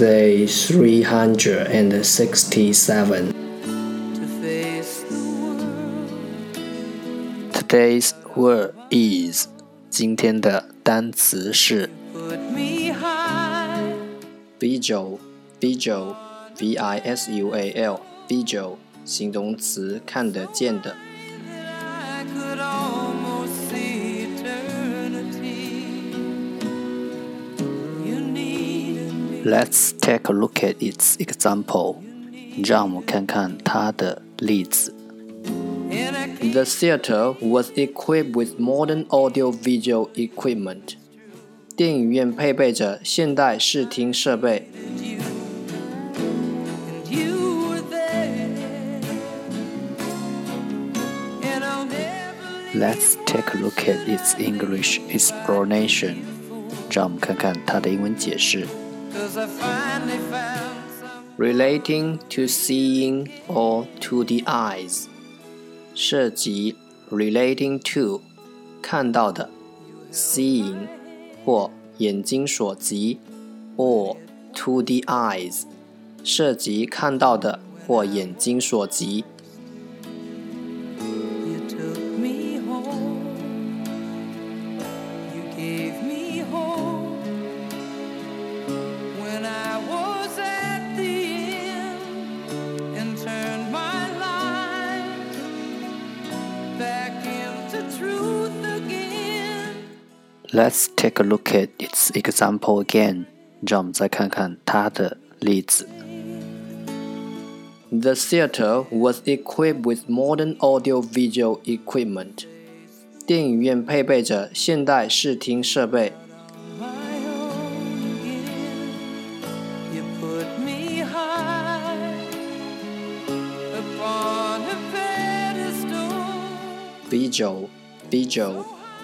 Day three hundred and sixty-seven. Today's word is 今天的单词是 visual visual v i s u a l visual 形容词看得见的。 Let's take a look at its example. 让我们看看它的例子。The theater was equipped with modern audio-visual equipment. 电影院配备着现代视听设备。Let's take a look at its English explanation. 让我们看看它的英文解释。 relating to seeing or to the eyes，涉及 relating to 看到的 seeing 或眼睛所及，or to the eyes 涉及看到的或眼睛所及。 Let's take a look at its example again. 让我们再看看它的例子。The theater was equipped with modern audio-visual equipment. 电影院配备着现代视听设备。Visual, visual.